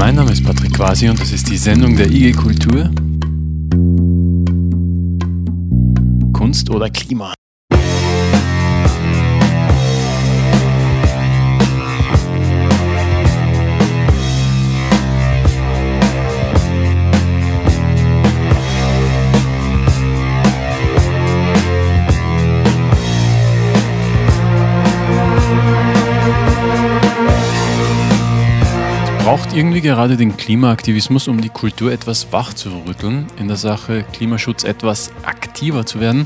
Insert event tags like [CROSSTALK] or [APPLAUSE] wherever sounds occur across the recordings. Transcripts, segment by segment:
Mein Name ist Patrick Quasi und das ist die Sendung der IG Kultur. Kunst oder Klima? Braucht irgendwie gerade den Klimaaktivismus, um die Kultur etwas wach zu rütteln, in der Sache Klimaschutz etwas aktiver zu werden.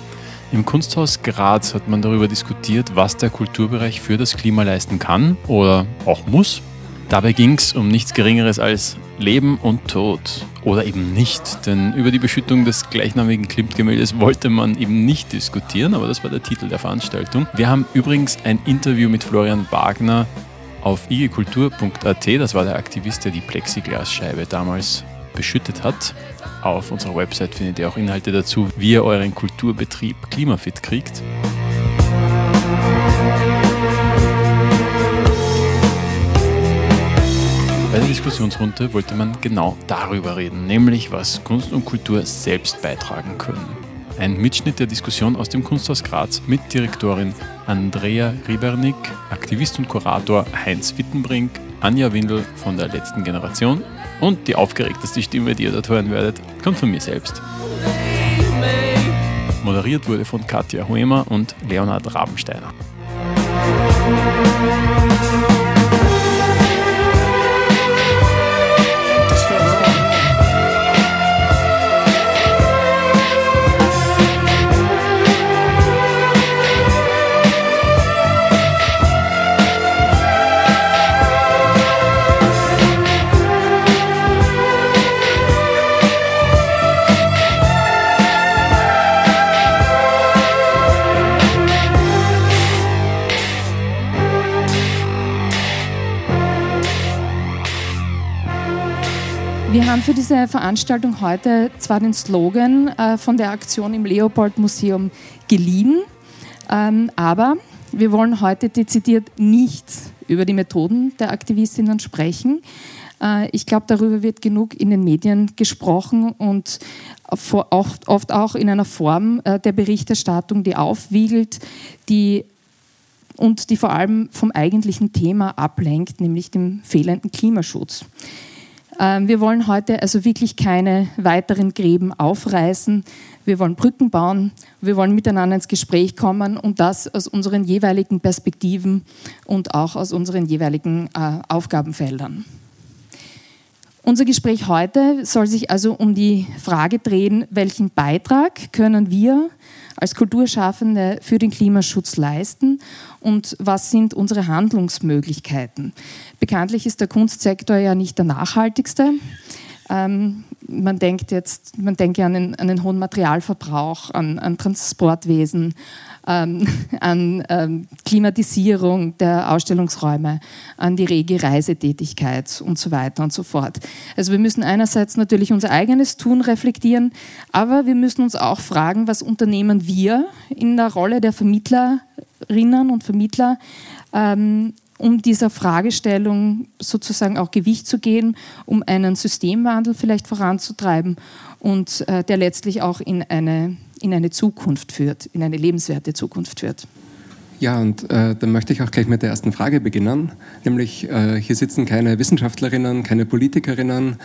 Im Kunsthaus Graz hat man darüber diskutiert, was der Kulturbereich für das Klima leisten kann oder auch muss. Dabei ging es um nichts Geringeres als Leben und Tod. Oder eben nicht, denn über die Beschüttung des gleichnamigen Klimt-Gemäldes wollte man eben nicht diskutieren, aber das war der Titel der Veranstaltung. Wir haben übrigens ein Interview mit Florian Wagner auf igekultur.at, das war der Aktivist, der die Plexiglasscheibe damals beschüttet hat. Auf unserer Website findet ihr auch Inhalte dazu, wie ihr euren Kulturbetrieb klimafit kriegt. Bei der Diskussionsrunde wollte man genau darüber reden, nämlich was Kunst und Kultur selbst beitragen können. Ein Mitschnitt der Diskussion aus dem Kunsthaus Graz mit Direktorin Andrea Riebernick, Aktivist und Kurator Heinz Wittenbrink, Anja Windel von der letzten Generation und die aufgeregteste Stimme, die ihr dort hören werdet, kommt von mir selbst. Moderiert wurde von Katja Huemer und Leonhard Rabensteiner. Für diese Veranstaltung heute zwar den Slogan äh, von der Aktion im Leopold Museum geliehen, ähm, aber wir wollen heute dezidiert nicht über die Methoden der Aktivistinnen sprechen. Äh, ich glaube, darüber wird genug in den Medien gesprochen und oft, oft auch in einer Form äh, der Berichterstattung, die aufwiegelt, die und die vor allem vom eigentlichen Thema ablenkt, nämlich dem fehlenden Klimaschutz. Ähm, wir wollen heute also wirklich keine weiteren Gräben aufreißen. Wir wollen Brücken bauen. Wir wollen miteinander ins Gespräch kommen und das aus unseren jeweiligen Perspektiven und auch aus unseren jeweiligen äh, Aufgabenfeldern. Unser Gespräch heute soll sich also um die Frage drehen, welchen Beitrag können wir als Kulturschaffende für den Klimaschutz leisten und was sind unsere Handlungsmöglichkeiten. Bekanntlich ist der Kunstsektor ja nicht der nachhaltigste. Ähm, man denkt jetzt, man denkt ja an den, an den hohen Materialverbrauch, an, an Transportwesen, ähm, [LAUGHS] an ähm, Klimatisierung der Ausstellungsräume, an die rege Reisetätigkeit und so weiter und so fort. Also wir müssen einerseits natürlich unser eigenes Tun reflektieren, aber wir müssen uns auch fragen, was unternehmen wir in der Rolle der Vermittlerinnen und Vermittler, ähm, um dieser Fragestellung sozusagen auch Gewicht zu geben, um einen Systemwandel vielleicht voranzutreiben und äh, der letztlich auch in eine, in eine Zukunft führt, in eine lebenswerte Zukunft führt. Ja, und äh, dann möchte ich auch gleich mit der ersten Frage beginnen, nämlich äh, hier sitzen keine Wissenschaftlerinnen, keine Politikerinnen,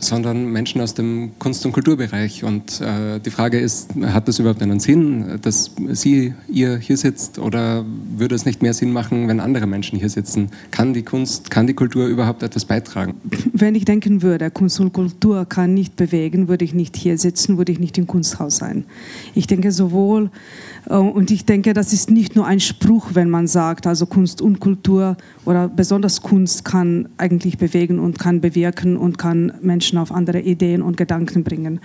sondern Menschen aus dem Kunst- und Kulturbereich. Und äh, die Frage ist, hat das überhaupt einen Sinn, dass Sie, ihr hier sitzt oder würde es nicht mehr Sinn machen, wenn andere Menschen hier sitzen? Kann die Kunst, kann die Kultur überhaupt etwas beitragen? Wenn ich denken würde, Kunst und Kultur kann nicht bewegen, würde ich nicht hier sitzen, würde ich nicht im Kunsthaus sein. Ich denke sowohl, äh, und ich denke, das ist nicht nur ein Spruch, wenn man sagt, also Kunst und Kultur oder besonders Kunst kann eigentlich bewegen und kann bewirken und kann Menschen auf andere Ideen und Gedanken bringen.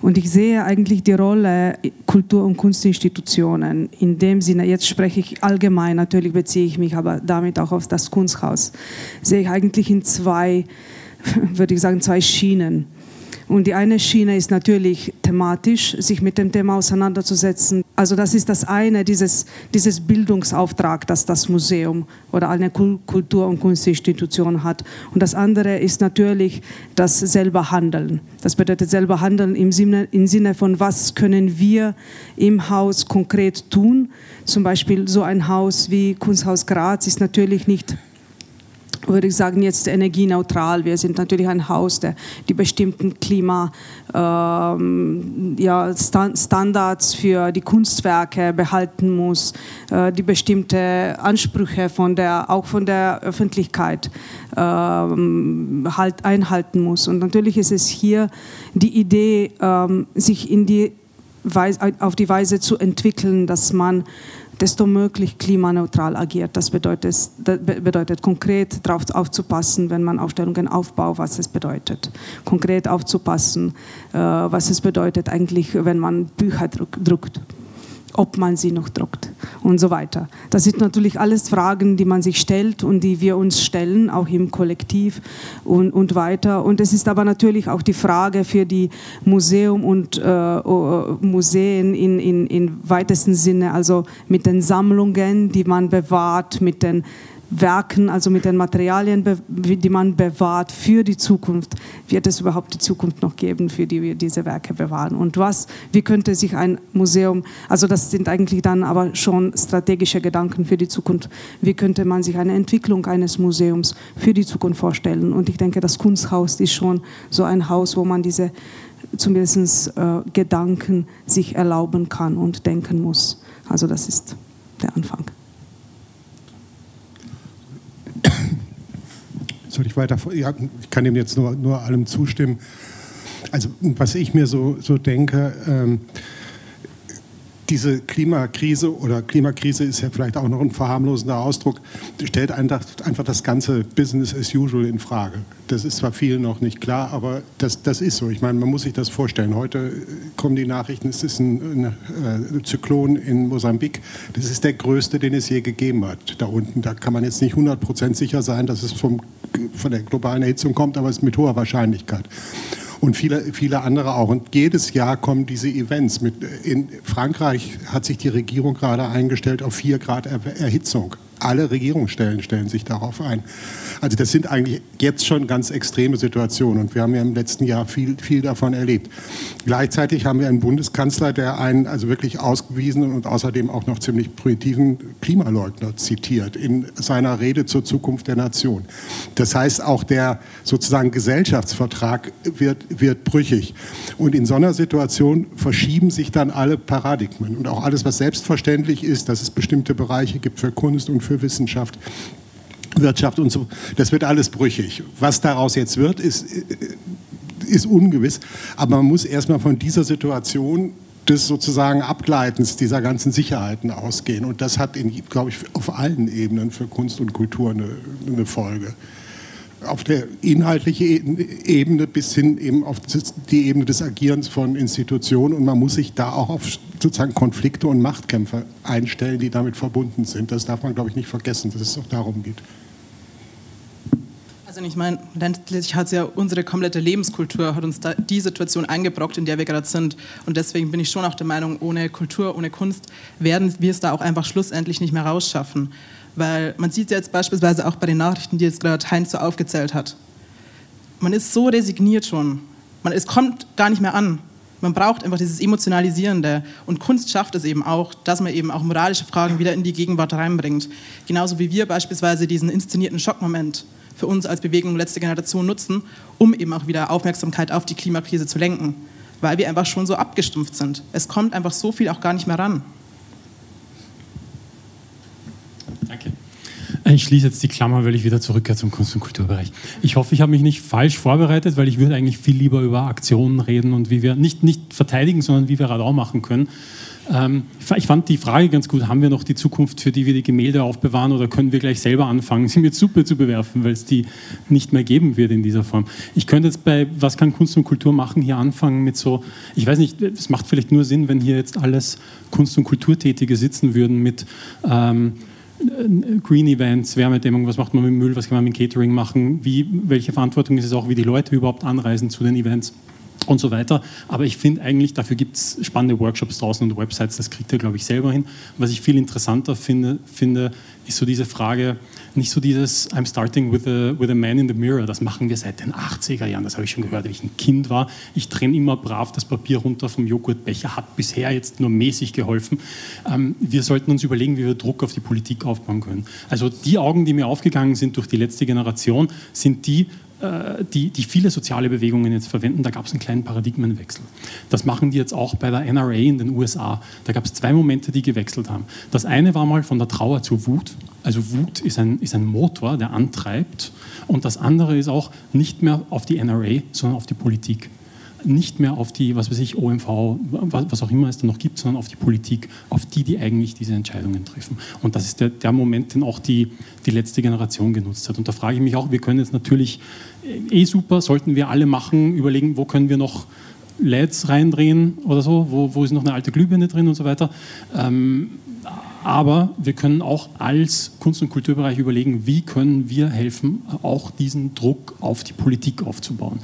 Und ich sehe eigentlich die Rolle Kultur- und Kunstinstitutionen in dem Sinne, jetzt spreche ich allgemein, natürlich beziehe ich mich aber damit auch auf das Kunsthaus, sehe ich eigentlich in zwei, [LAUGHS] würde ich sagen, zwei Schienen. Und die eine Schiene ist natürlich thematisch, sich mit dem Thema auseinanderzusetzen. Also das ist das eine, dieses, dieses Bildungsauftrag, das das Museum oder eine Kultur- und Kunstinstitution hat. Und das andere ist natürlich das selber Handeln. Das bedeutet selber Handeln im Sinne, im Sinne von, was können wir im Haus konkret tun. Zum Beispiel so ein Haus wie Kunsthaus Graz ist natürlich nicht würde ich sagen, jetzt energieneutral. Wir sind natürlich ein Haus, der die bestimmten Klima, ähm, ja, Standards für die Kunstwerke behalten muss, äh, die bestimmte Ansprüche von der, auch von der Öffentlichkeit ähm, halt einhalten muss. Und natürlich ist es hier die Idee, ähm, sich in die Weise, auf die Weise zu entwickeln, dass man desto möglich klimaneutral agiert. Das bedeutet, das bedeutet konkret darauf aufzupassen, wenn man Aufstellungen aufbaut, was es bedeutet. Konkret aufzupassen, äh, was es bedeutet eigentlich, wenn man Bücher druckt ob man sie noch druckt und so weiter. Das sind natürlich alles Fragen, die man sich stellt und die wir uns stellen, auch im Kollektiv und, und weiter. Und es ist aber natürlich auch die Frage für die Museum und äh, Museen in, in, in weitesten Sinne, also mit den Sammlungen, die man bewahrt, mit den Werken, also mit den Materialien, die man bewahrt für die Zukunft, wird es überhaupt die Zukunft noch geben, für die wir diese Werke bewahren? Und was, wie könnte sich ein Museum, also das sind eigentlich dann aber schon strategische Gedanken für die Zukunft, wie könnte man sich eine Entwicklung eines Museums für die Zukunft vorstellen? Und ich denke, das Kunsthaus ist schon so ein Haus, wo man diese zumindest äh, Gedanken sich erlauben kann und denken muss. Also das ist der Anfang. Soll ich weiter? Ja, ich kann dem jetzt nur, nur allem zustimmen. Also, was ich mir so, so denke, ähm, diese Klimakrise oder Klimakrise ist ja vielleicht auch noch ein verharmlosender Ausdruck, stellt einfach, einfach das ganze Business as usual in Frage. Das ist zwar vielen noch nicht klar, aber das, das ist so. Ich meine, man muss sich das vorstellen. Heute kommen die Nachrichten, es ist ein, ein, äh, Zyklon in Mosambik. Das ist der größte, den es je gegeben hat. Da unten, da kann man jetzt nicht 100% sicher sein, dass es vom, von der globalen Erhitzung kommt, aber es ist mit hoher Wahrscheinlichkeit und viele, viele andere auch. Und jedes Jahr kommen diese Events. Mit, in Frankreich hat sich die Regierung gerade eingestellt auf 4 Grad Erhitzung alle Regierungsstellen stellen sich darauf ein. Also das sind eigentlich jetzt schon ganz extreme Situationen und wir haben ja im letzten Jahr viel, viel davon erlebt. Gleichzeitig haben wir einen Bundeskanzler, der einen also wirklich ausgewiesenen und außerdem auch noch ziemlich primitiven Klimaleugner zitiert in seiner Rede zur Zukunft der Nation. Das heißt, auch der sozusagen Gesellschaftsvertrag wird, wird brüchig. Und in so einer Situation verschieben sich dann alle Paradigmen und auch alles, was selbstverständlich ist, dass es bestimmte Bereiche gibt für Kunst und für Wissenschaft, Wirtschaft und so. Das wird alles brüchig. Was daraus jetzt wird, ist, ist ungewiss. Aber man muss erstmal von dieser Situation des sozusagen Abgleitens dieser ganzen Sicherheiten ausgehen. Und das hat, glaube ich, auf allen Ebenen für Kunst und Kultur eine, eine Folge auf der inhaltlichen Ebene bis hin eben auf die Ebene des Agierens von Institutionen und man muss sich da auch auf sozusagen Konflikte und Machtkämpfe einstellen, die damit verbunden sind. Das darf man, glaube ich, nicht vergessen, dass es auch darum geht. Also ich meine, letztlich hat ja unsere komplette Lebenskultur hat uns da die Situation eingebrockt, in der wir gerade sind. Und deswegen bin ich schon auch der Meinung, ohne Kultur, ohne Kunst werden wir es da auch einfach schlussendlich nicht mehr rausschaffen. Weil man sieht jetzt beispielsweise auch bei den Nachrichten, die jetzt gerade Heinz so aufgezählt hat. Man ist so resigniert schon. Man, es kommt gar nicht mehr an. Man braucht einfach dieses Emotionalisierende. Und Kunst schafft es eben auch, dass man eben auch moralische Fragen wieder in die Gegenwart reinbringt. Genauso wie wir beispielsweise diesen inszenierten Schockmoment für uns als Bewegung letzte Generation nutzen, um eben auch wieder Aufmerksamkeit auf die Klimakrise zu lenken. Weil wir einfach schon so abgestumpft sind. Es kommt einfach so viel auch gar nicht mehr ran. Danke. Ich schließe jetzt die Klammer, weil ich wieder zurückkehre zum Kunst- und Kulturbereich. Ich hoffe, ich habe mich nicht falsch vorbereitet, weil ich würde eigentlich viel lieber über Aktionen reden und wie wir nicht, nicht verteidigen, sondern wie wir Radau machen können. Ähm, ich fand die Frage ganz gut, haben wir noch die Zukunft, für die wir die Gemälde aufbewahren oder können wir gleich selber anfangen, sie mit Suppe zu bewerfen, weil es die nicht mehr geben wird in dieser Form. Ich könnte jetzt bei Was kann Kunst und Kultur machen hier anfangen mit so, ich weiß nicht, es macht vielleicht nur Sinn, wenn hier jetzt alles Kunst- und Kulturtätige sitzen würden mit... Ähm, Green Events, Wärmedämmung, was macht man mit Müll, was kann man mit Catering machen, wie, welche Verantwortung ist es auch, wie die Leute überhaupt anreisen zu den Events. und so weiter. Aber ich finde eigentlich, dafür gibt es spannende Workshops draußen und Websites, das kriegt ihr, glaube ich, selber hin. Was ich viel interessanter finde, finde ist so diese Frage, nicht so dieses I'm starting with a, with a man in the mirror, das machen wir seit den 80er Jahren, das habe ich schon gehört, als ich ein Kind war. Ich trenne immer brav das Papier runter vom Joghurtbecher, hat bisher jetzt nur mäßig geholfen. Ähm, wir sollten uns überlegen, wie wir Druck auf die Politik aufbauen können. Also die Augen, die mir aufgegangen sind durch die letzte Generation, sind die, äh, die, die viele soziale Bewegungen jetzt verwenden, da gab es einen kleinen Paradigmenwechsel. Das machen die jetzt auch bei der NRA in den USA. Da gab es zwei Momente, die gewechselt haben. Das eine war mal von der Trauer zur Wut. Also Wut ist ein, ist ein Motor, der antreibt. Und das andere ist auch nicht mehr auf die NRA, sondern auf die Politik nicht mehr auf die, was weiß ich, OMV, was auch immer es da noch gibt, sondern auf die Politik, auf die, die eigentlich diese Entscheidungen treffen. Und das ist der, der Moment, den auch die, die letzte Generation genutzt hat. Und da frage ich mich auch, wir können jetzt natürlich, eh super, sollten wir alle machen, überlegen, wo können wir noch LEDs reindrehen oder so, wo, wo ist noch eine alte Glühbirne drin und so weiter. Ähm, aber wir können auch als Kunst- und Kulturbereich überlegen, wie können wir helfen, auch diesen Druck auf die Politik aufzubauen.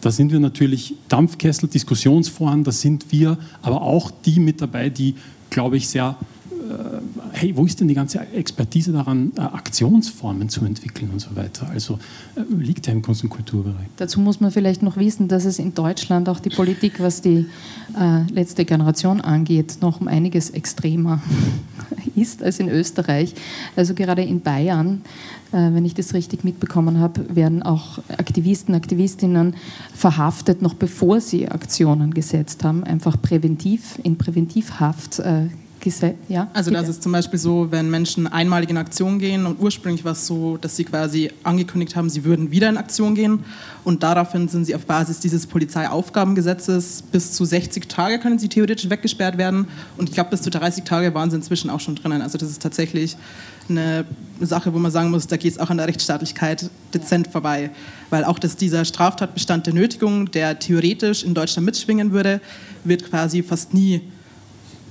Da sind wir natürlich Dampfkessel, Diskussionsforen, da sind wir aber auch die mit dabei, die, glaube ich, sehr äh, hey, wo ist denn die ganze Expertise daran, äh, Aktionsformen zu entwickeln und so weiter? Also äh, liegt ja im Kunst- und Kulturbereich. Dazu muss man vielleicht noch wissen, dass es in Deutschland auch die Politik, was die äh, letzte Generation angeht, noch um einiges extremer [LAUGHS] ist als in Österreich. Also gerade in Bayern, äh, wenn ich das richtig mitbekommen habe, werden auch Aktivisten, Aktivistinnen verhaftet, noch bevor sie Aktionen gesetzt haben, einfach präventiv in Präventivhaft äh, ja, also das ist zum Beispiel so, wenn Menschen einmalig in Aktion gehen und ursprünglich war es so, dass sie quasi angekündigt haben, sie würden wieder in Aktion gehen und daraufhin sind sie auf Basis dieses Polizeiaufgabengesetzes bis zu 60 Tage können sie theoretisch weggesperrt werden und ich glaube bis zu 30 Tage waren sie inzwischen auch schon drinnen. Also das ist tatsächlich eine Sache, wo man sagen muss, da geht es auch an der Rechtsstaatlichkeit dezent vorbei, weil auch dass dieser Straftatbestand der Nötigung, der theoretisch in Deutschland mitschwingen würde, wird quasi fast nie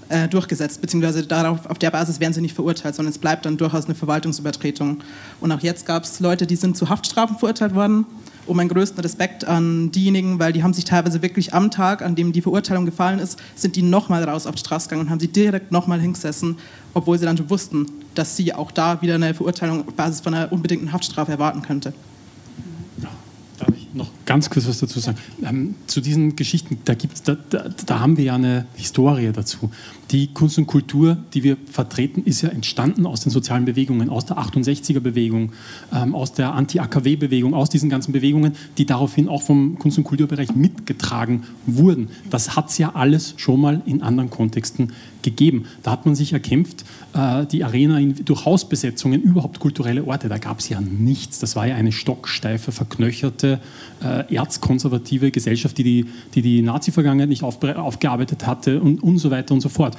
äh, durchgesetzt, beziehungsweise darauf, auf der Basis werden sie nicht verurteilt, sondern es bleibt dann durchaus eine Verwaltungsübertretung. Und auch jetzt gab es Leute, die sind zu Haftstrafen verurteilt worden. Und meinen größten Respekt an diejenigen, weil die haben sich teilweise wirklich am Tag, an dem die Verurteilung gefallen ist, sind die nochmal raus auf die Straße gegangen und haben sie direkt nochmal hingesessen, obwohl sie dann schon wussten, dass sie auch da wieder eine Verurteilung auf Basis von einer unbedingten Haftstrafe erwarten könnte noch ganz kurz was dazu sagen. Ähm, zu diesen Geschichten, da, gibt's, da, da, da, haben wir ja eine Historie dazu. Die Kunst und Kultur, die wir vertreten, ist ja entstanden aus den sozialen Bewegungen, aus der 68er-Bewegung, ähm, aus der Anti-AKW-Bewegung, aus diesen ganzen Bewegungen, die daraufhin auch vom Kunst- und Kulturbereich mitgetragen wurden. Das hat es ja alles schon mal in anderen Kontexten gegeben. Da hat man sich erkämpft, äh, die Arena in, durch Hausbesetzungen, überhaupt kulturelle Orte, da gab es ja nichts. Das war ja eine stocksteife, verknöcherte, äh, erzkonservative Gesellschaft, die die, die, die Nazi-Vergangenheit nicht auf, aufgearbeitet hatte und, und so weiter und so fort.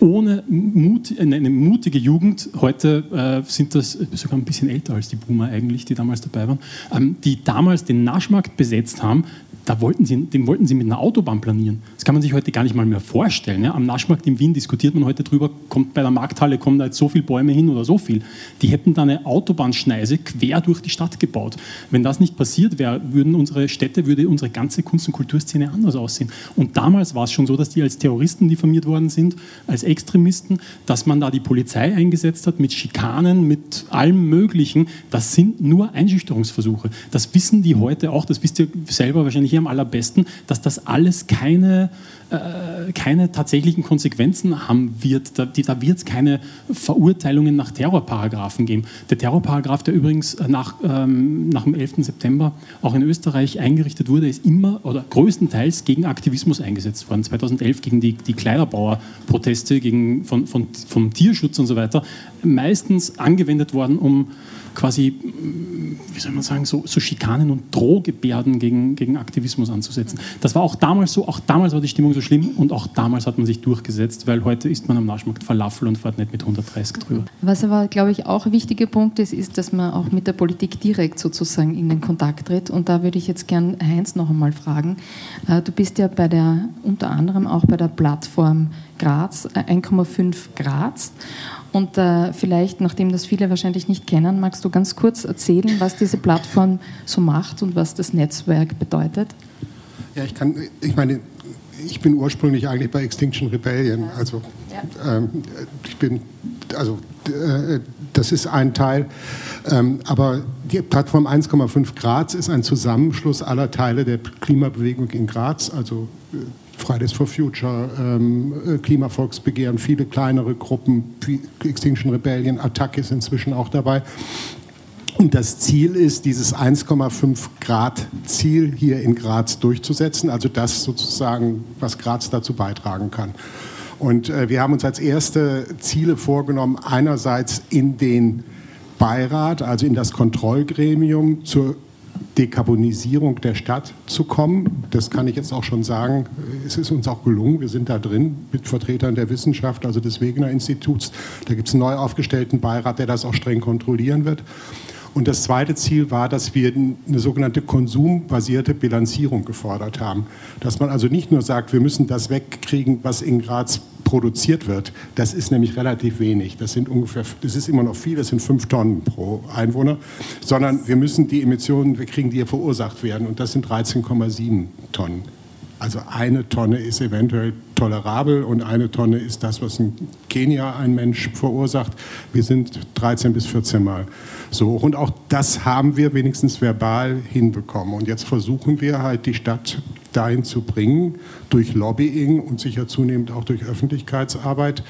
Ohne Mut, eine mutige Jugend, heute äh, sind das sogar ein bisschen älter als die Boomer eigentlich, die damals dabei waren, ähm, die damals den Naschmarkt besetzt haben, da wollten sie, den wollten sie mit einer Autobahn planieren. Das kann man sich heute gar nicht mal mehr vorstellen. Ja? Am Naschmarkt in Wien diskutiert man heute drüber, kommt bei der Markthalle, kommen da jetzt so viele Bäume hin oder so viel. Die hätten da eine Autobahnschneise quer durch die Stadt gebaut. Wenn das nicht passiert wäre, würden unsere Städte, würde unsere ganze Kunst- und Kulturszene anders aussehen. Und damals war es schon so, dass die als Terroristen diffamiert worden sind, als Extremisten, dass man da die Polizei eingesetzt hat mit Schikanen, mit allem Möglichen. Das sind nur Einschüchterungsversuche. Das wissen die heute auch, das wisst ihr selber wahrscheinlich am allerbesten, dass das alles keine, äh, keine tatsächlichen Konsequenzen haben wird. Da, da wird es keine Verurteilungen nach Terrorparagraphen geben. Der Terrorparagraph, der übrigens nach, ähm, nach dem 11. September auch in Österreich eingerichtet wurde, ist immer oder größtenteils gegen Aktivismus eingesetzt worden. 2011 gegen die, die Kleiderbauerproteste gegen, von, von, vom Tierschutz und so weiter. Meistens angewendet worden, um quasi, wie soll man sagen, so, so Schikanen und Drohgebärden gegen, gegen Aktivismus anzusetzen. Das war auch damals so, auch damals war die Stimmung so schlimm und auch damals hat man sich durchgesetzt, weil heute isst man am Naschmarkt Falafel und fährt nicht mit 130 drüber. Was aber, glaube ich, auch ein wichtiger Punkt ist, ist, dass man auch mit der Politik direkt sozusagen in den Kontakt tritt. Und da würde ich jetzt gern Heinz noch einmal fragen. Äh, du bist ja bei der, unter anderem auch bei der Plattform Graz, 1,5 äh, Graz. Und äh, vielleicht, nachdem das viele wahrscheinlich nicht kennen, magst du ganz kurz erzählen, was diese Plattform so macht und was das Netzwerk bedeutet? Ja, ich kann, ich meine, ich bin ursprünglich eigentlich bei Extinction Rebellion. Also ja. ähm, ich bin, also äh, das ist ein Teil. Ähm, aber die Plattform 1,5 Grad ist ein Zusammenschluss aller Teile der Klimabewegung in Graz, also äh, Fridays for Future, ähm, äh, Klimavolksbegehren, viele kleinere Gruppen, Extinction Rebellion, Attack ist inzwischen auch dabei. Und das Ziel ist, dieses 1,5 Grad Ziel hier in Graz durchzusetzen, also das sozusagen, was Graz dazu beitragen kann. Und äh, wir haben uns als erste Ziele vorgenommen, einerseits in den Beirat, also in das Kontrollgremium zur Dekarbonisierung der Stadt zu kommen. Das kann ich jetzt auch schon sagen. Es ist uns auch gelungen. Wir sind da drin mit Vertretern der Wissenschaft, also des Wegener Instituts. Da gibt es einen neu aufgestellten Beirat, der das auch streng kontrollieren wird. Und das zweite Ziel war, dass wir eine sogenannte konsumbasierte Bilanzierung gefordert haben. Dass man also nicht nur sagt, wir müssen das wegkriegen, was in Graz produziert wird. Das ist nämlich relativ wenig. Das sind ungefähr, das ist immer noch viel, das sind fünf Tonnen pro Einwohner. Sondern wir müssen die Emissionen wegkriegen, die hier verursacht werden. Und das sind 13,7 Tonnen. Also eine Tonne ist eventuell tolerabel und eine Tonne ist das, was in Kenia ein Mensch verursacht. Wir sind 13 bis 14 Mal so hoch. Und auch das haben wir wenigstens verbal hinbekommen. Und jetzt versuchen wir halt die Stadt dahin zu bringen, durch Lobbying und sicher zunehmend auch durch Öffentlichkeitsarbeit,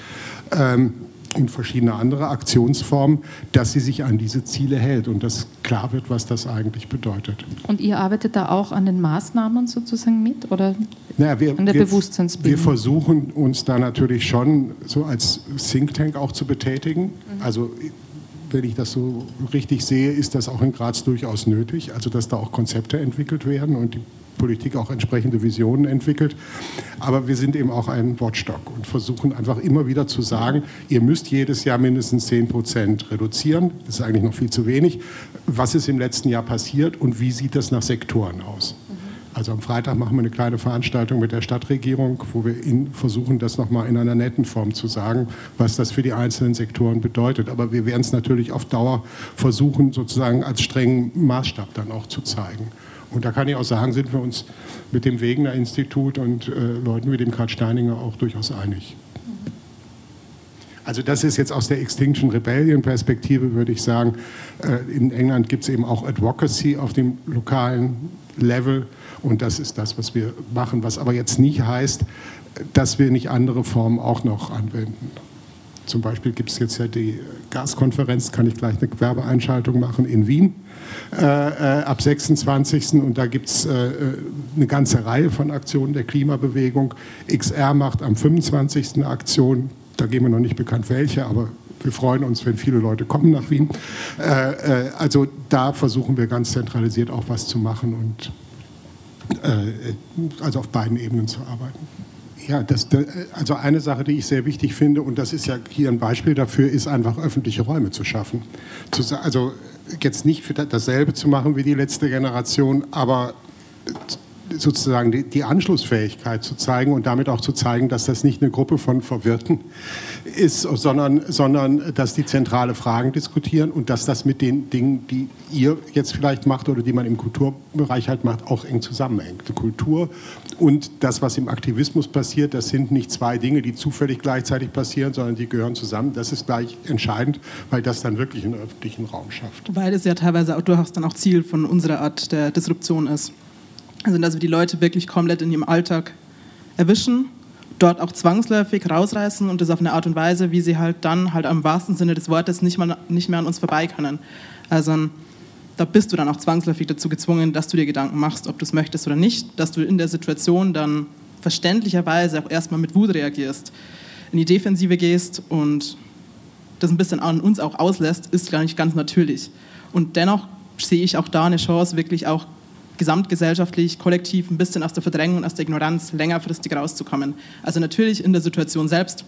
ähm, und verschiedene andere Aktionsformen, dass sie sich an diese Ziele hält und dass klar wird, was das eigentlich bedeutet. Und ihr arbeitet da auch an den Maßnahmen sozusagen mit oder naja, wir, an der wir, Bewusstseinsbildung? Wir versuchen uns da natürlich schon so als Think Tank auch zu betätigen. Mhm. Also wenn ich das so richtig sehe, ist das auch in Graz durchaus nötig, also dass da auch Konzepte entwickelt werden und die Politik auch entsprechende Visionen entwickelt. Aber wir sind eben auch ein Watchdog und versuchen einfach immer wieder zu sagen, ihr müsst jedes Jahr mindestens 10 Prozent reduzieren. Das ist eigentlich noch viel zu wenig. Was ist im letzten Jahr passiert und wie sieht das nach Sektoren aus? Also am Freitag machen wir eine kleine Veranstaltung mit der Stadtregierung, wo wir versuchen, das nochmal in einer netten Form zu sagen, was das für die einzelnen Sektoren bedeutet. Aber wir werden es natürlich auf Dauer versuchen, sozusagen als strengen Maßstab dann auch zu zeigen. Und da kann ich auch sagen, sind wir uns mit dem Wegener Institut und äh, Leuten wie dem Karl Steininger auch durchaus einig. Also das ist jetzt aus der Extinction Rebellion Perspektive, würde ich sagen. Äh, in England gibt es eben auch Advocacy auf dem lokalen Level und das ist das, was wir machen, was aber jetzt nicht heißt, dass wir nicht andere Formen auch noch anwenden. Zum Beispiel gibt es jetzt ja die Gaskonferenz, kann ich gleich eine Werbeeinschaltung machen in Wien äh, äh, ab 26. Und da gibt es äh, eine ganze Reihe von Aktionen der Klimabewegung. XR macht am 25. eine Aktion, da gehen wir noch nicht bekannt welche, aber wir freuen uns, wenn viele Leute kommen nach Wien. Äh, äh, also da versuchen wir ganz zentralisiert auch was zu machen und äh, also auf beiden Ebenen zu arbeiten. Ja, das, also eine Sache, die ich sehr wichtig finde, und das ist ja hier ein Beispiel dafür, ist einfach öffentliche Räume zu schaffen. also jetzt nicht für dasselbe zu machen wie die letzte Generation, aber sozusagen die, die, Anschlussfähigkeit zu zeigen und damit auch zu zeigen, dass das nicht eine Gruppe von Verwirrten ist, sondern, sondern dass die zentrale Fragen diskutieren und dass das mit den Dingen, die ihr jetzt vielleicht macht oder die man im Kulturbereich halt macht, auch eng zusammenhängt. Die Kultur und das, was im Aktivismus passiert, das sind nicht zwei Dinge, die zufällig gleichzeitig passieren, sondern die gehören zusammen. Das ist gleich entscheidend, weil das dann wirklich einen öffentlichen Raum schafft. Weil es ja teilweise auch durchaus dann auch Ziel von unserer Art der Disruption ist. Also dass wir die Leute wirklich komplett in ihrem Alltag erwischen, dort auch zwangsläufig rausreißen und das auf eine Art und Weise, wie sie halt dann halt am wahrsten Sinne des Wortes nicht mehr, nicht mehr an uns vorbei können. Also da bist du dann auch zwangsläufig dazu gezwungen, dass du dir Gedanken machst, ob du es möchtest oder nicht, dass du in der Situation dann verständlicherweise auch erstmal mit Wut reagierst, in die Defensive gehst und das ein bisschen an uns auch auslässt, ist gar nicht ganz natürlich. Und dennoch sehe ich auch da eine Chance, wirklich auch gesamtgesellschaftlich, kollektiv ein bisschen aus der Verdrängung aus der Ignoranz längerfristig rauszukommen. Also natürlich in der Situation selbst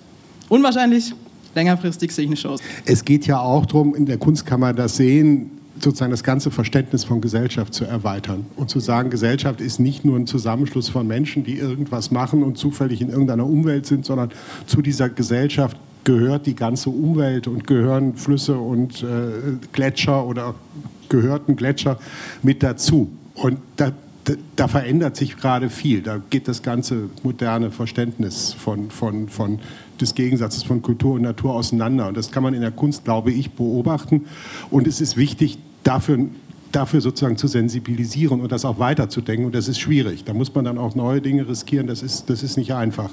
unwahrscheinlich, längerfristig sehe ich eine Chance. Es geht ja auch darum, in der Kunstkammer das Sehen sozusagen das ganze Verständnis von Gesellschaft zu erweitern und zu sagen, Gesellschaft ist nicht nur ein Zusammenschluss von Menschen, die irgendwas machen und zufällig in irgendeiner Umwelt sind, sondern zu dieser Gesellschaft gehört die ganze Umwelt und gehören Flüsse und äh, Gletscher oder gehörten Gletscher mit dazu. Und da, da verändert sich gerade viel. Da geht das ganze moderne Verständnis von, von, von des Gegensatzes von Kultur und Natur auseinander. Und das kann man in der Kunst, glaube ich, beobachten. Und es ist wichtig, dafür dafür sozusagen zu sensibilisieren und das auch weiterzudenken. Und das ist schwierig. Da muss man dann auch neue Dinge riskieren. Das ist, das ist nicht einfach.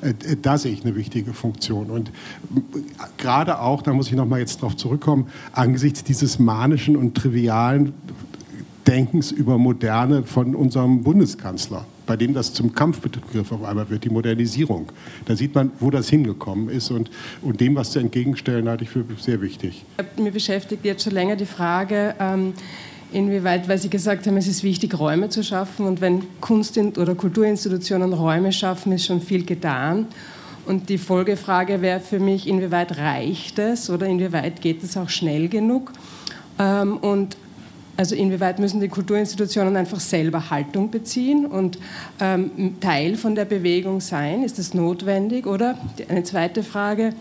Äh, äh, da sehe ich eine wichtige Funktion. Und gerade auch, da muss ich nochmal jetzt darauf zurückkommen, angesichts dieses manischen und trivialen Denkens über Moderne von unserem Bundeskanzler, bei dem das zum Kampfbegriff auf einmal wird, die Modernisierung. Da sieht man, wo das hingekommen ist und, und dem, was zu entgegenstellen, halte ich für sehr wichtig. Mir beschäftigt jetzt schon länger die Frage, ähm, inwieweit, weil Sie gesagt haben, es ist wichtig, Räume zu schaffen und wenn Kunst- oder Kulturinstitutionen Räume schaffen, ist schon viel getan. Und die Folgefrage wäre für mich, inwieweit reicht es oder inwieweit geht es auch schnell genug? Ähm, und also inwieweit müssen die Kulturinstitutionen einfach selber Haltung beziehen und ähm, Teil von der Bewegung sein? Ist das notwendig? Oder eine zweite Frage,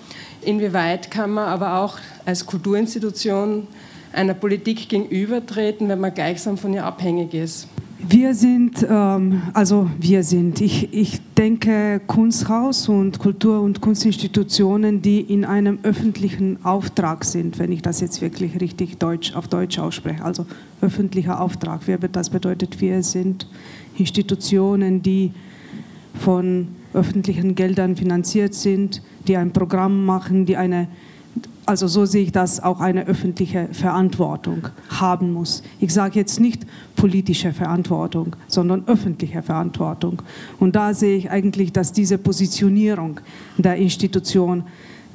inwieweit kann man aber auch als Kulturinstitution einer Politik gegenübertreten, wenn man gleichsam von ihr abhängig ist? Wir sind, ähm, also wir sind, ich, ich denke, Kunsthaus und Kultur- und Kunstinstitutionen, die in einem öffentlichen Auftrag sind, wenn ich das jetzt wirklich richtig Deutsch, auf Deutsch ausspreche, also öffentlicher Auftrag. Das bedeutet, wir sind Institutionen, die von öffentlichen Geldern finanziert sind, die ein Programm machen, die eine also so sehe ich das, auch eine öffentliche Verantwortung haben muss. Ich sage jetzt nicht politische Verantwortung, sondern öffentliche Verantwortung. Und da sehe ich eigentlich, dass diese Positionierung der Institution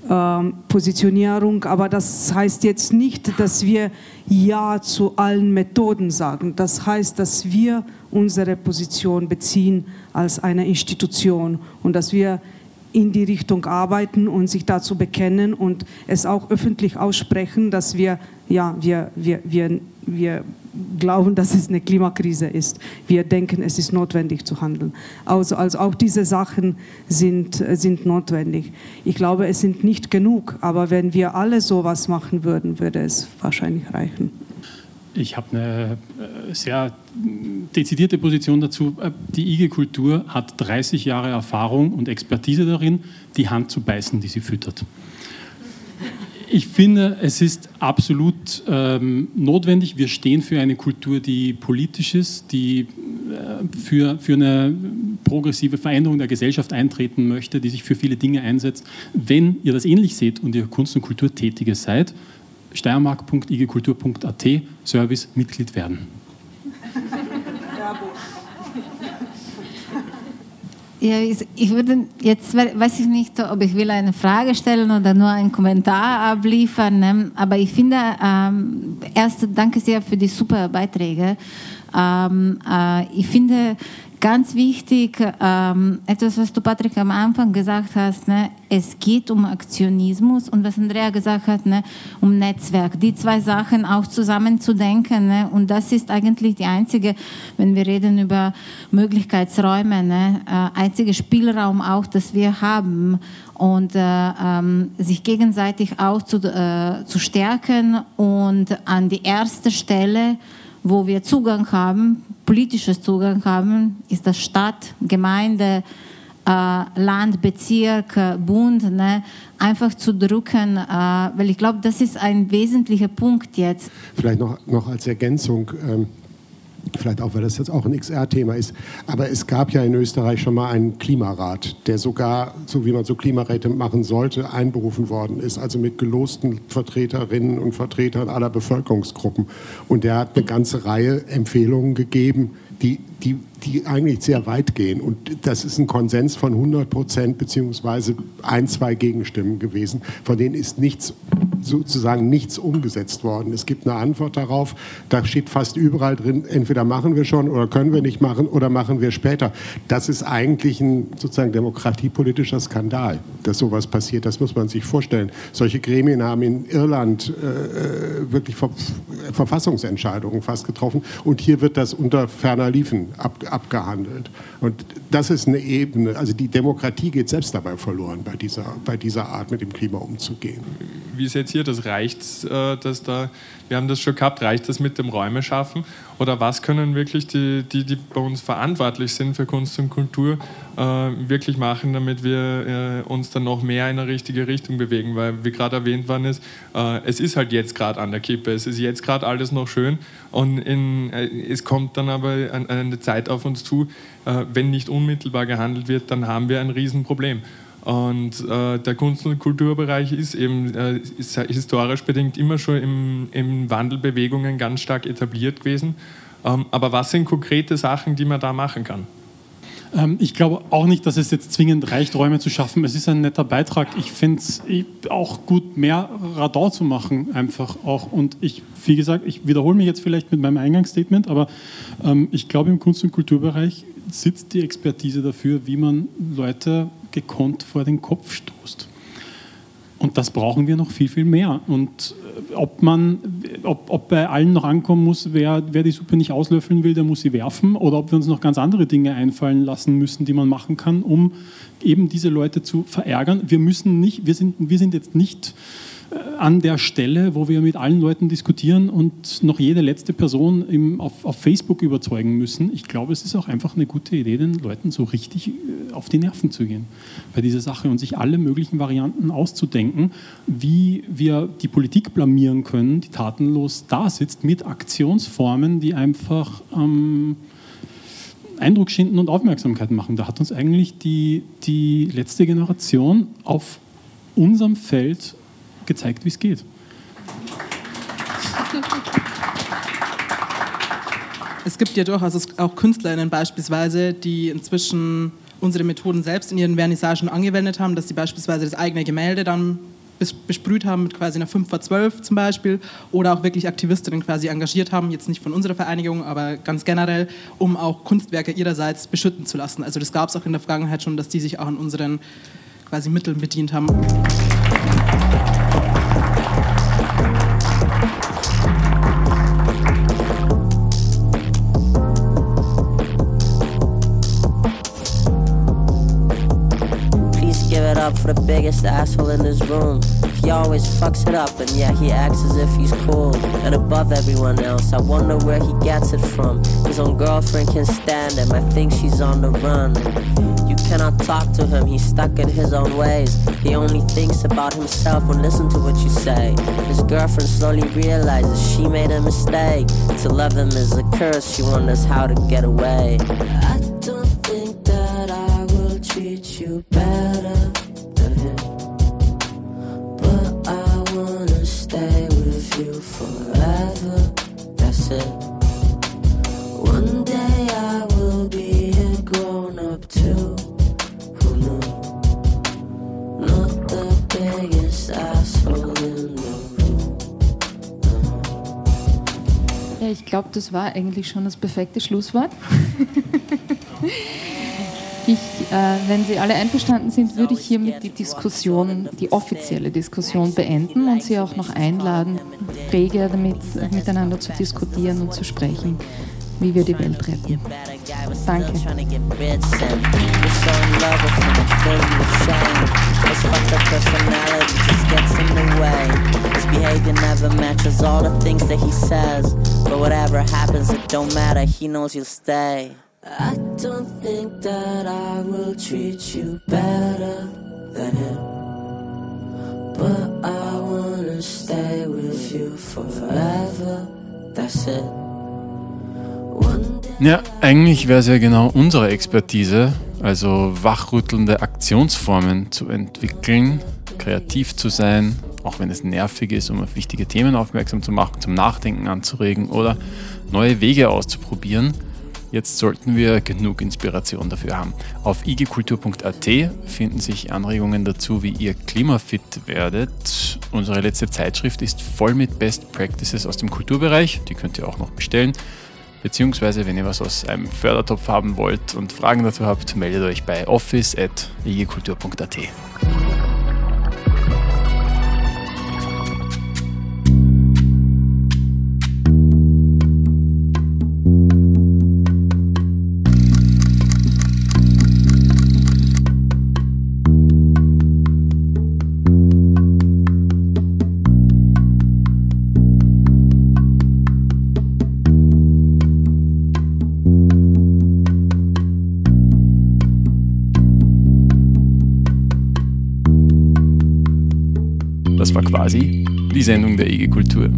ähm, Positionierung, aber das heißt jetzt nicht, dass wir Ja zu allen Methoden sagen. Das heißt, dass wir unsere Position beziehen als eine Institution und dass wir in die Richtung arbeiten und sich dazu bekennen und es auch öffentlich aussprechen, dass wir, ja, wir, wir, wir, wir glauben, dass es eine Klimakrise ist. Wir denken, es ist notwendig zu handeln. Also, also auch diese Sachen sind, sind notwendig. Ich glaube, es sind nicht genug, aber wenn wir alle sowas machen würden, würde es wahrscheinlich reichen. Ich habe eine äh, sehr dezidierte Position dazu. Äh, die IG-Kultur hat 30 Jahre Erfahrung und Expertise darin, die Hand zu beißen, die sie füttert. Ich finde, es ist absolut ähm, notwendig. Wir stehen für eine Kultur, die politisch ist, die äh, für, für eine progressive Veränderung der Gesellschaft eintreten möchte, die sich für viele Dinge einsetzt. Wenn ihr das ähnlich seht und ihr Kunst- und Kulturtätige seid, steiermark.igkultur.at Service Mitglied werden. Ja, ich würde jetzt weiß ich nicht, ob ich will eine Frage stellen oder nur einen Kommentar abliefern, ne? aber ich finde ähm, erst danke sehr für die super Beiträge. Ähm, äh, ich finde Ganz wichtig, ähm, etwas, was du, Patrick, am Anfang gesagt hast, ne, es geht um Aktionismus und was Andrea gesagt hat, ne, um Netzwerk. Die zwei Sachen auch zusammen zu denken. Ne, und das ist eigentlich die einzige, wenn wir reden über Möglichkeitsräume, ne, äh, einzige Spielraum auch, das wir haben und äh, ähm, sich gegenseitig auch zu, äh, zu stärken und an die erste Stelle, wo wir Zugang haben, politisches Zugang haben, ist das Stadt, Gemeinde, äh, Land, Bezirk, Bund, ne, einfach zu drücken, äh, weil ich glaube, das ist ein wesentlicher Punkt jetzt. Vielleicht noch, noch als Ergänzung. Ähm vielleicht auch, weil das jetzt auch ein XR-Thema ist, aber es gab ja in Österreich schon mal einen Klimarat, der sogar, so wie man so Klimaräte machen sollte, einberufen worden ist, also mit gelosten Vertreterinnen und Vertretern aller Bevölkerungsgruppen. Und der hat eine ganze Reihe Empfehlungen gegeben, die, die, die eigentlich sehr weit gehen. Und das ist ein Konsens von 100 Prozent beziehungsweise ein, zwei Gegenstimmen gewesen. Von denen ist nichts, sozusagen nichts umgesetzt worden. Es gibt eine Antwort darauf. Da steht fast überall drin, entweder machen wir schon oder können wir nicht machen oder machen wir später. Das ist eigentlich ein sozusagen demokratiepolitischer Skandal, dass sowas passiert. Das muss man sich vorstellen. Solche Gremien haben in Irland äh, äh wirklich Ver Verfassungsentscheidungen fast getroffen. Und hier wird das unter ferner Liefen ab, abgehandelt. Und das ist eine Ebene, also die Demokratie geht selbst dabei verloren, bei dieser, bei dieser Art mit dem Klima umzugehen. Wie setzt ihr das? Reicht äh, dass da, wir haben das schon gehabt, reicht das mit dem Räume schaffen? Oder was können wirklich die, die, die bei uns verantwortlich sind für Kunst und Kultur, äh, wirklich machen, damit wir äh, uns dann noch mehr in eine richtige Richtung bewegen? Weil, wie gerade erwähnt worden ist, äh, es ist halt jetzt gerade an der Kippe, es ist jetzt gerade alles noch schön und in, äh, es kommt dann aber eine Zeit auf uns zu, äh, wenn nicht unmittelbar gehandelt wird, dann haben wir ein Riesenproblem. Und äh, der Kunst- und Kulturbereich ist eben äh, ist historisch bedingt immer schon im, im Wandelbewegungen ganz stark etabliert gewesen. Ähm, aber was sind konkrete Sachen, die man da machen kann? Ähm, ich glaube auch nicht, dass es jetzt zwingend reicht, Räume zu schaffen. Es ist ein netter Beitrag. Ich finde es auch gut, mehr Radar zu machen, einfach auch. Und ich, wie gesagt, ich wiederhole mich jetzt vielleicht mit meinem Eingangsstatement, aber ähm, ich glaube, im Kunst- und Kulturbereich sitzt die Expertise dafür, wie man Leute gekonnt vor den Kopf stoßt. Und das brauchen wir noch viel, viel mehr. Und äh, ob, man, ob, ob bei allen noch ankommen muss, wer, wer die Suppe nicht auslöffeln will, der muss sie werfen, oder ob wir uns noch ganz andere Dinge einfallen lassen müssen, die man machen kann, um eben diese Leute zu verärgern. Wir müssen nicht, wir sind, wir sind jetzt nicht an der Stelle, wo wir mit allen Leuten diskutieren und noch jede letzte Person im, auf, auf, Facebook überzeugen müssen. Ich glaube, es ist auch einfach eine gute Idee, den Leuten so richtig äh, auf die Nerven zu gehen bei dieser Sache und sich alle möglichen Varianten auszudenken, wie wir die Politik blamieren können, die tatenlos da sitzt, mit Aktionsformen, die einfach ähm, Eindruck schinden und Aufmerksamkeit machen. Da hat uns eigentlich die, die letzte Generation auf unserem Feld gezeigt, wie es geht. Es gibt ja durchaus auch KünstlerInnen beispielsweise, die inzwischen unsere Methoden selbst in ihren Vernissagen angewendet haben, dass sie beispielsweise das eigene Gemälde dann besprüht haben mit quasi einer 5 vor 12 zum Beispiel oder auch wirklich Aktivistinnen quasi engagiert haben, jetzt nicht von unserer Vereinigung, aber ganz generell, um auch Kunstwerke ihrerseits beschütten zu lassen. Also das gab es auch in der Vergangenheit schon, dass die sich auch an unseren quasi Mitteln bedient haben. For the biggest asshole in this room. He always fucks it up, and yet he acts as if he's cool and above everyone else. I wonder where he gets it from. His own girlfriend can stand him. I think she's on the run. You cannot talk to him, he's stuck in his own ways. He only thinks about himself when listen to what you say. His girlfriend slowly realizes she made a mistake. To love him is a curse, she wonders how to get away. I don't think that I will treat you better. Ja, ich glaube, das war eigentlich schon das perfekte Schlusswort. [LAUGHS] Ich, äh, wenn Sie alle einverstanden sind, würde ich hiermit die Diskussion, die offizielle Diskussion beenden und Sie auch noch einladen, rege damit miteinander zu diskutieren und zu sprechen, wie wir die Welt retten. Danke. behavior never matches all the things that he says. But whatever happens, it don't matter, he knows you'll stay. I don't think that I will treat you better than him. But I wanna stay with you forever. That's it. Ja, eigentlich wäre es ja genau unsere Expertise, also wachrüttelnde Aktionsformen zu entwickeln, kreativ zu sein, auch wenn es nervig ist, um auf wichtige Themen aufmerksam zu machen, zum Nachdenken anzuregen oder neue Wege auszuprobieren. Jetzt sollten wir genug Inspiration dafür haben. Auf igkultur.at finden sich Anregungen dazu, wie ihr klimafit werdet. Unsere letzte Zeitschrift ist voll mit Best Practices aus dem Kulturbereich. Die könnt ihr auch noch bestellen. Beziehungsweise, wenn ihr was aus einem Fördertopf haben wollt und Fragen dazu habt, meldet euch bei office.igkultur.at. war quasi die Sendung der EG Kultur.